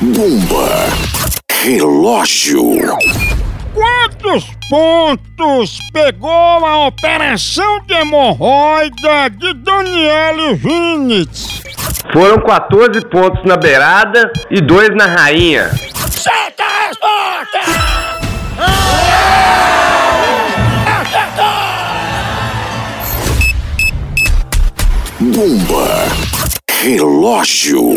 Bomba. Relógio. Quantos pontos pegou a operação de hemorroida de Daniele Vinitz? Foram 14 pontos na beirada e 2 na rainha. Certa resposta! Bomba. Relógio.